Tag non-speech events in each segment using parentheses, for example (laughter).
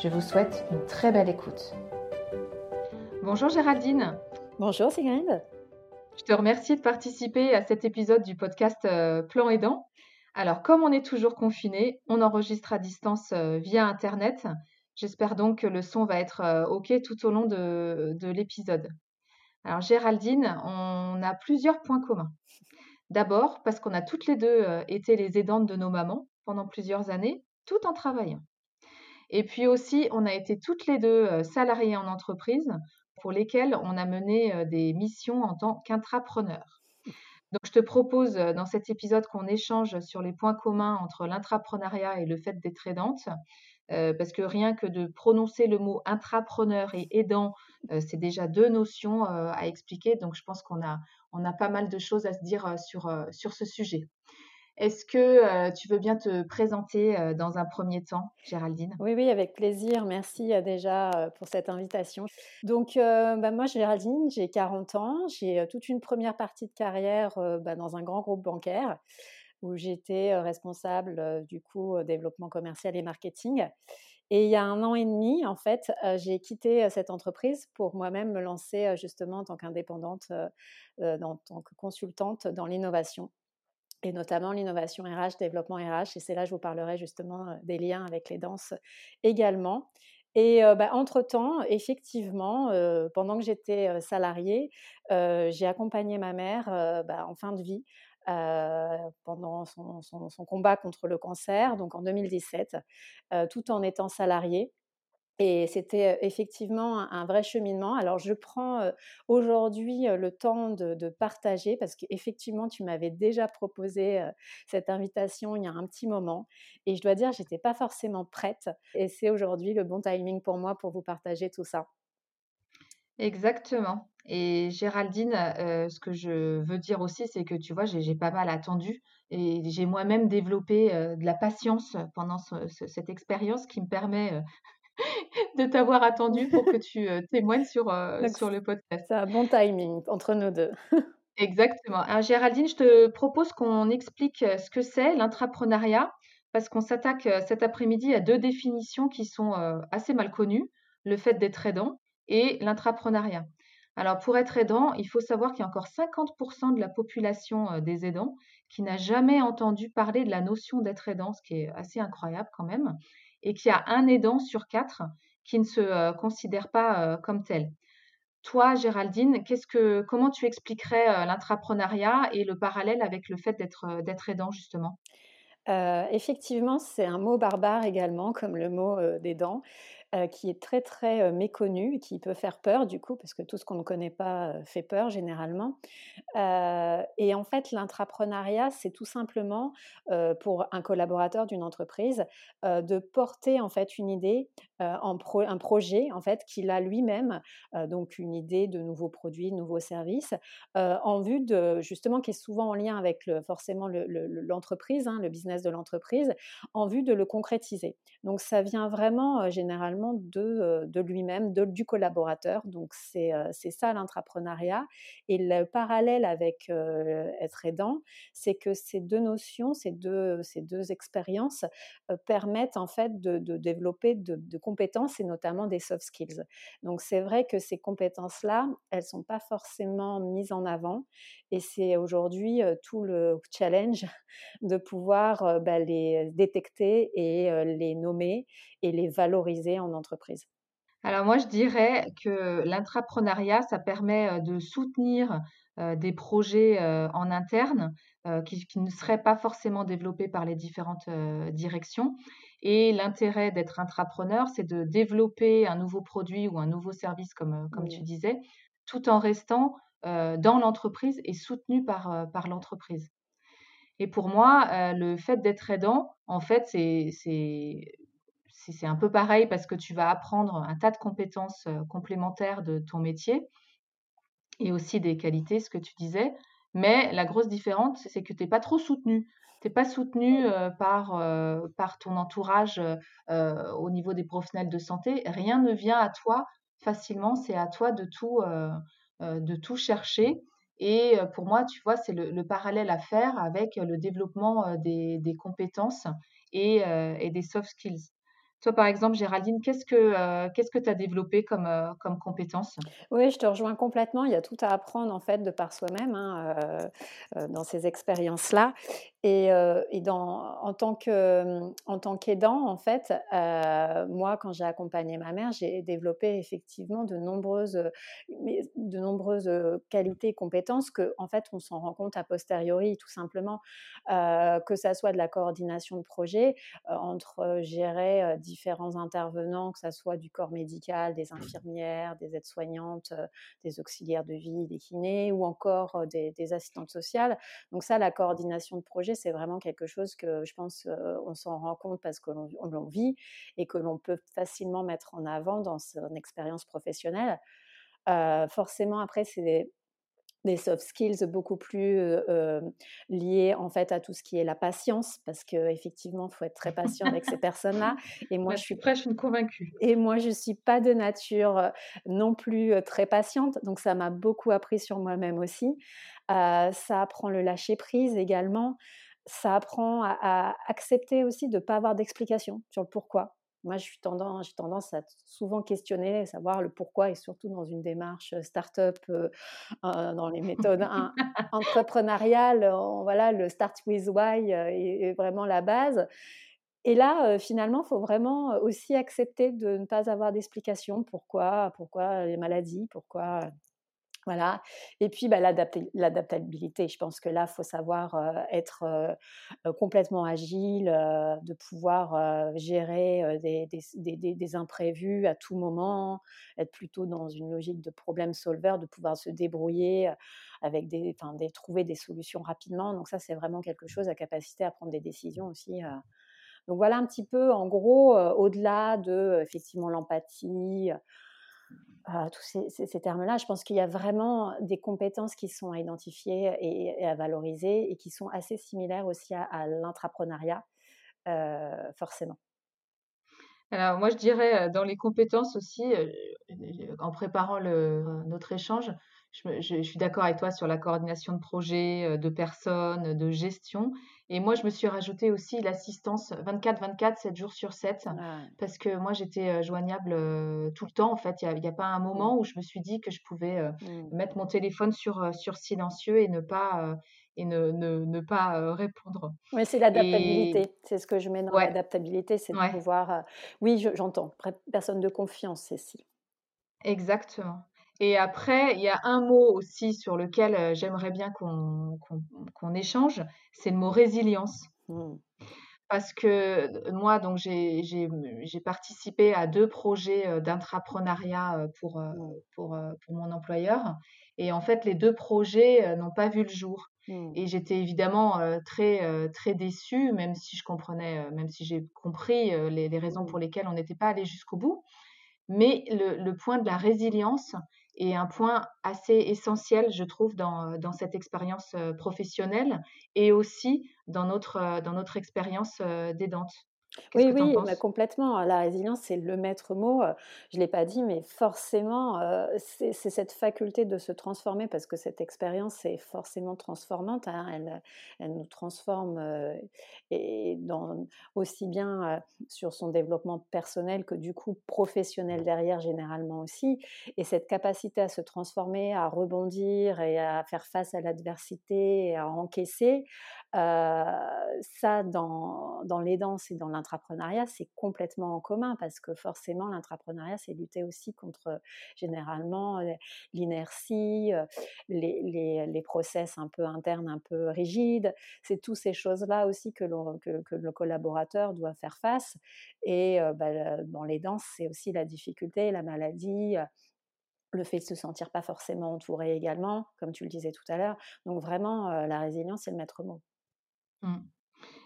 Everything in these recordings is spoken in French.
Je vous souhaite une très belle écoute. Bonjour Géraldine. Bonjour Sigrid. Je te remercie de participer à cet épisode du podcast euh, Plan Aidant. Alors, comme on est toujours confiné, on enregistre à distance euh, via Internet. J'espère donc que le son va être euh, OK tout au long de, de l'épisode. Alors, Géraldine, on a plusieurs points communs. D'abord, parce qu'on a toutes les deux été les aidantes de nos mamans pendant plusieurs années, tout en travaillant. Et puis aussi, on a été toutes les deux salariées en entreprise pour lesquelles on a mené des missions en tant qu'intrapreneur. Donc, je te propose dans cet épisode qu'on échange sur les points communs entre l'intrapreneuriat et le fait d'être aidante, parce que rien que de prononcer le mot intrapreneur et aidant, c'est déjà deux notions à expliquer. Donc, je pense qu'on a, pas mal de choses à se dire sur ce sujet. Est-ce que euh, tu veux bien te présenter euh, dans un premier temps, Géraldine? Oui, oui, avec plaisir. Merci euh, déjà pour cette invitation. Donc, bah, moi, Géraldine, j'ai 40 ans. J'ai toute une première partie de carrière bah, dans un grand groupe bancaire où j'étais responsable du coup développement commercial et marketing. Et il y a un an et demi, en fait, j'ai quitté cette entreprise pour moi-même me lancer justement en tant qu'indépendante, en tant que consultante dans l'innovation et notamment l'innovation RH, développement RH. Et c'est là que je vous parlerai justement des liens avec les danses également. Et bah, entre-temps, effectivement, pendant que j'étais salariée, j'ai accompagné ma mère bah, en fin de vie pendant son, combat contre le cancer, donc en 2017, tout en étant salariée. Et c'était effectivement un vrai cheminement. Alors, je prends aujourd'hui le temps de, partager parce qu'effectivement, tu m'avais déjà proposé cette invitation il y a un petit moment. Et je dois dire, je n'étais pas forcément prête. Et c'est aujourd'hui le bon timing pour moi pour vous partager tout ça. Exactement. Et Géraldine, ce que je veux dire aussi, c'est que tu vois, j'ai pas mal attendu et j'ai moi-même développé de la patience pendant cette expérience qui me permet (laughs) de t'avoir attendu pour que tu témoignes sur, sur le podcast. C'est un bon timing entre nous deux. (laughs) Exactement. Alors, Géraldine, je te propose qu'on explique ce que c'est l'intrapreneuriat, parce qu'on s'attaque cet après-midi à deux définitions qui sont assez mal connues, le fait d'être aidant et l'intrapreneuriat. Alors, pour être aidant, il faut savoir qu'il y a encore 50% de la population des aidants qui n'a jamais entendu parler de la notion d'être aidant, ce qui est assez incroyable quand même et qu'il y a un aidant sur quatre qui ne se euh, considère pas euh, comme tel. Toi, Géraldine, comment tu expliquerais euh, l'intrapreneuriat et le parallèle avec le fait d'être, d'être aidant, justement? Effectivement, c'est un mot barbare également, comme le mot d'aidant. Euh, qui est très très euh, méconnu, qui peut faire peur du coup, parce que tout ce qu'on ne connaît pas euh, fait peur généralement. et en fait, l'intrapreneuriat, c'est tout simplement pour un collaborateur d'une entreprise de porter en fait une idée, en un projet en fait qu'il a lui-même, donc une idée de nouveaux produits, de nouveaux services, en vue de justement qui est souvent en lien avec forcément l'entreprise, le, hein, le business de l'entreprise, en vue de le concrétiser. Donc ça vient vraiment généralement de, de lui-même, du collaborateur. Donc c'est ça l'intrapreneuriat. Et le parallèle avec être aidant, c'est que ces deux notions, ces deux, ces deux expériences permettent en fait de, développer de, compétences et notamment des soft skills. Donc c'est vrai que ces compétences-là, elles sont pas forcément mises en avant et c'est aujourd'hui tout le challenge (laughs) de pouvoir bah, les détecter et les nommer et les valoriser en entreprise. Alors moi, je dirais que l'intrapreneuriat, ça permet de soutenir des projets en interne qui, ne seraient pas forcément développés par les différentes directions. Et l'intérêt d'être intrapreneur, c'est de développer un nouveau produit ou un nouveau service, comme, comme tu disais, tout en restant dans l'entreprise et soutenu par, par l'entreprise. Et pour moi, le fait d'être aidant, en fait, c'est c'est un peu pareil parce que tu vas apprendre un tas de compétences complémentaires de ton métier et aussi des qualités, ce que tu disais. Mais la grosse différence, c'est que tu n'es pas trop soutenu. Tu n'es pas soutenu par, par ton entourage au niveau des professionnels de santé. Rien ne vient à toi facilement. C'est à toi de tout, de tout chercher. Et pour moi, tu vois, c'est le, parallèle à faire avec le développement des, des compétences et, et, des soft skills. Toi, par exemple, Géraldine, qu'est-ce que que tu as développé comme, comme compétence? Oui, je te rejoins complètement. Il y a tout à apprendre en fait de par soi-même hein, dans ces expériences-là. Et, et dans, en tant qu'aidant, en fait, moi, quand j'ai accompagné ma mère, j'ai développé effectivement de nombreuses de nombreuses qualités et compétences que en fait on s'en rend compte a posteriori, tout simplement, que ça soit de la coordination de projet entre gérer différents intervenants, que ce soit du corps médical, des infirmières, des aides-soignantes, euh, des auxiliaires de vie, des kinés ou encore euh, des, assistantes sociales. Donc ça, la coordination de projet, c'est vraiment quelque chose que je pense on s'en rend compte parce que l'on vit et que l'on peut facilement mettre en avant dans son expérience professionnelle. forcément, après, c'est des soft skills beaucoup plus liés en fait à tout ce qui est la patience parce que effectivement il faut être très patient avec ces personnes là et moi je suis presque une convaincue. et moi je suis pas de nature non plus très patiente donc ça m'a beaucoup appris sur moi-même aussi. Ça apprend le lâcher prise également. Ça apprend à, à accepter aussi de ne pas avoir d'explication sur le pourquoi moi, j'ai tendance, à souvent questionner, savoir le pourquoi, et surtout dans une démarche start-up, dans les méthodes entrepreneuriales. voilà, le start with why est, vraiment la base. Et là, finalement, il faut vraiment aussi accepter de ne pas avoir d'explication. Pourquoi? Pourquoi les maladies? Pourquoi? Voilà. Et puis, bah, l'adaptabilité. Je pense que là, il faut savoir être complètement agile, de pouvoir gérer des, imprévus à tout moment, être plutôt dans une logique de problème solver, de pouvoir se débrouiller avec des, trouver des solutions rapidement. Donc ça, c'est vraiment quelque chose à capacité à prendre des décisions aussi. Donc voilà un petit peu, en gros, au-delà de effectivement l'empathie tous ces, termes-là, je pense qu'il y a vraiment des compétences qui sont à identifier et, à valoriser et qui sont assez similaires aussi à, l'entrepreneuriat, forcément. Alors moi, je dirais dans les compétences aussi, en préparant notre échange, je, suis d'accord avec toi sur la coordination de projets, de personnes, de gestion. Et moi, je me suis rajouté aussi l'assistance 24-24, 7 jours sur 7, parce que moi, j'étais joignable tout le temps. En fait, il n'y a, pas un moment où je me suis dit que je pouvais mmh. mettre mon téléphone sur, sur silencieux et ne pas, et ne, ne, pas répondre. Oui, c'est l'adaptabilité. C'est ce que je mets dans l'adaptabilité, c'est de pouvoir. oui, j'entends. Personne de confiance, c'est si. Exactement. Et après, il y a un mot aussi sur lequel j'aimerais bien qu'on échange, c'est le mot résilience. Mmh. Parce que moi, donc j'ai participé à deux projets d'intrapreneuriat pour, mmh. pour, pour mon employeur. Et en fait, les deux projets n'ont pas vu le jour. Mmh. Et j'étais évidemment très, très déçue, même si je comprenais, même si j'ai compris les, les, raisons pour lesquelles on n'était pas allé jusqu'au bout. Mais le, le, point de la résilience, et un point assez essentiel, je trouve, dans, dans cette expérience professionnelle et aussi dans notre, dans notre expérience d'aidante. Oui, oui, bah, complètement. La résilience, c'est le maître mot. Je ne l'ai pas dit, mais forcément, c'est cette faculté de se transformer parce que cette expérience est forcément transformante. Hein. Elle, elle, nous transforme et dans, aussi bien sur son développement personnel que du coup professionnel derrière, généralement aussi. Et cette capacité à se transformer, à rebondir et à faire face à l'adversité à encaisser, ça, dans, dans les danses et dans l'entrepreneuriat, c'est complètement en commun parce que forcément, l'entrepreneuriat, c'est lutter aussi contre généralement l'inertie, les, les, les, process un peu internes, un peu rigides. C'est toutes ces choses-là aussi que, que, que, le collaborateur doit faire face. Et bah, les danses, c'est aussi la difficulté, la maladie le fait de se sentir pas forcément entouré également, comme tu le disais tout à l'heure. Donc vraiment, la résilience, c'est le maître mot. Mmh.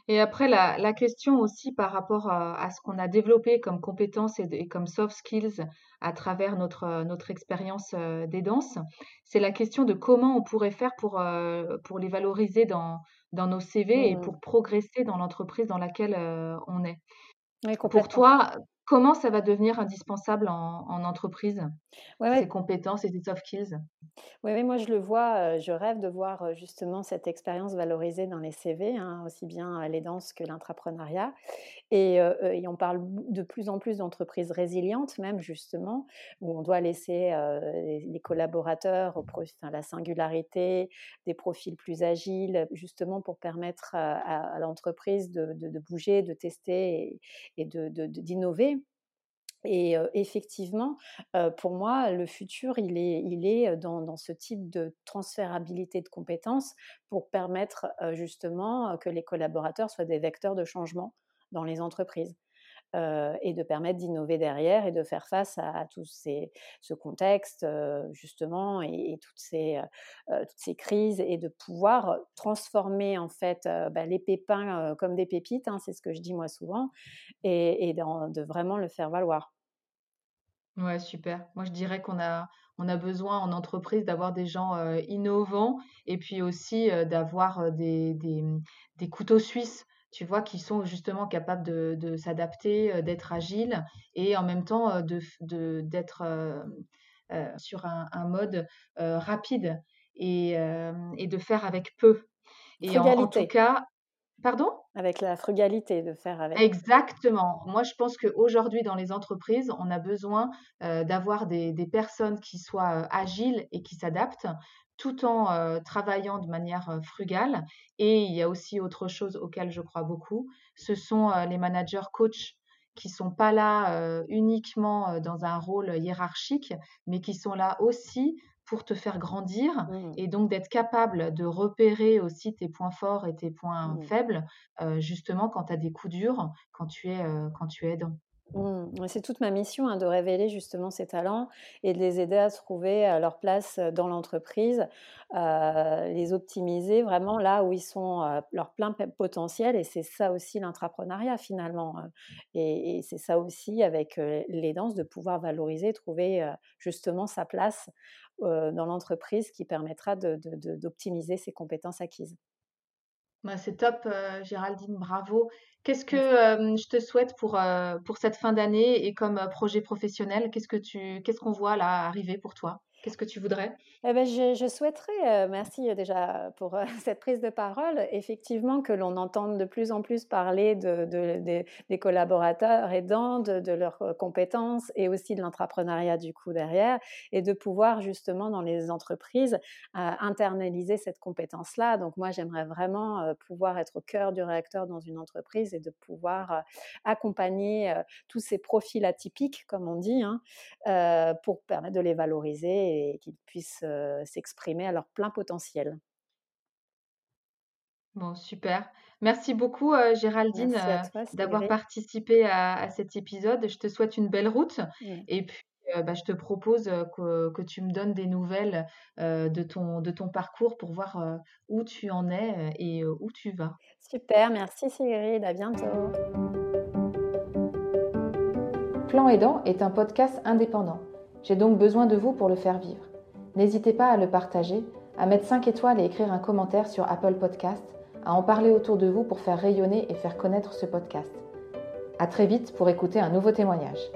Et après, la, question aussi par rapport à, ce qu'on a développé comme compétences et, comme soft skills à travers notre, notre expérience euh, des danses, c'est la question de comment on pourrait faire pour, euh, pour les valoriser dans, dans nos CV et Mmh. pour progresser dans l'entreprise dans laquelle euh, on est. Oui, Pour toi, comment ça va devenir indispensable en, en entreprise, Ouais, ces compétences et ces soft skills? Oui, oui, moi je le vois, heu, je rêve de voir, heu, justement cette expérience valorisée dans les CV, hein, aussi bien, heu, les danses que l'intrapreneuriat et on parle de plus en plus d'entreprises résilientes même justement, où on doit laisser, les collaborateurs au enfin la singularité, des profils plus agiles, justement pour permettre à à à l'entreprise de de de bouger, de tester et de d'innover. Et effectivement, pour moi, le futur, il est dans ce type de transférabilité de compétences pour permettre, justement, que les collaborateurs soient des vecteurs de changement dans les entreprises, et de permettre d'innover derrière et de faire face à à tous ces ce contexte, heu, justement et toutes ces, heu, toutes ces crises et de pouvoir, transformer en fait, bah, les pépins, comme des pépites, hein, c'est ce que je dis moi souvent et de vraiment le faire valoir. Ouais, super. Moi, je dirais qu'on a on a besoin en entreprise d'avoir des gens, innovants et puis aussi, d'avoir, des des, des couteaux suisses, tu vois? Qui sont justement capables de de s'adapter, heu, d'être agiles et en même temps, heu, de d'être, heu, sur un un mode, rapide et de faire avec peu et en en tout Frugalité. cas pardon? Avec la frugalité, de faire avec. Exactement. Moi, je pense qu'aujourd'hui, dans les entreprises, on a besoin, d'avoir des des personnes qui soient, agiles et qui s'adaptent, tout en, travaillant de manière, frugale et il y a aussi autre chose auquel je crois beaucoup, ce sont, les managers coachs qui sont pas là, uniquement, dans un rôle hiérarchique, mais qui sont là aussi pour te faire grandir Mmh. et donc d'être capable de repérer aussi tes points forts et tes points Mmh. faibles justement quand tu as des coups durs, quand tu es, quand tu es aidant. Mmh. C'est toute ma mission, hein, de révéler justement ces talents et de les aider à trouver, heu, leur place, dans l'entreprise, les optimiser vraiment là où ils sont, heu, leur plein potentiel et c'est ça aussi l'intrapreneuriat finalement, heu et c'est ça aussi avec, heu, les danses de pouvoir valoriser, trouver, justement sa place, dans l'entreprise qui permettra d'optimiser ses compétences acquises. Bah, c'est top, heu, Géraldine, bravo. Qu'est-ce que, hem, je te souhaite pour, heu, pour cette fin d'année et comme, projet professionnel? Qu'est-ce que tu qu'est-ce qu'on voit là arriver pour toi? Qu'est-ce que tu voudrais? Eh beh, je souhaiterais, heu, merci, heu, déjà pour, heu, (laughs) cette prise de parole, effectivement que l'on entende de plus en plus parler de de des collaborateurs aidants, de leurs, compétences et aussi de l'entrepreneuriat du coup derrière et de pouvoir justement dans les entreprises, internaliser cette compétence-là. Donc moi j'aimerais vraiment, pouvoir être au cœur du réacteur dans une entreprise et de pouvoir, accompagner, tous ces profils atypiques comme on dit, hein, pour permettre de les valoriser qu'ils puissent, s'exprimer à leur plein potentiel. Bon, super. Merci beaucoup, Géraldine, d'avoir participé à à cet épisode. Je te souhaite une belle route Ouais. et puis, bah, je te propose, que que tu me donnes des nouvelles, de ton de ton parcours pour voir, où tu en es, et où tu vas. Super, merci Sigrid, à bientôt. Plan Aidant est un podcast indépendant. J'ai donc besoin de vous pour le faire vivre. N'hésitez pas à le partager, à mettre 5 étoiles et écrire un commentaire sur Apple Podcast, à en parler autour de vous pour faire rayonner et faire connaître ce podcast. À très vite pour écouter un nouveau témoignage.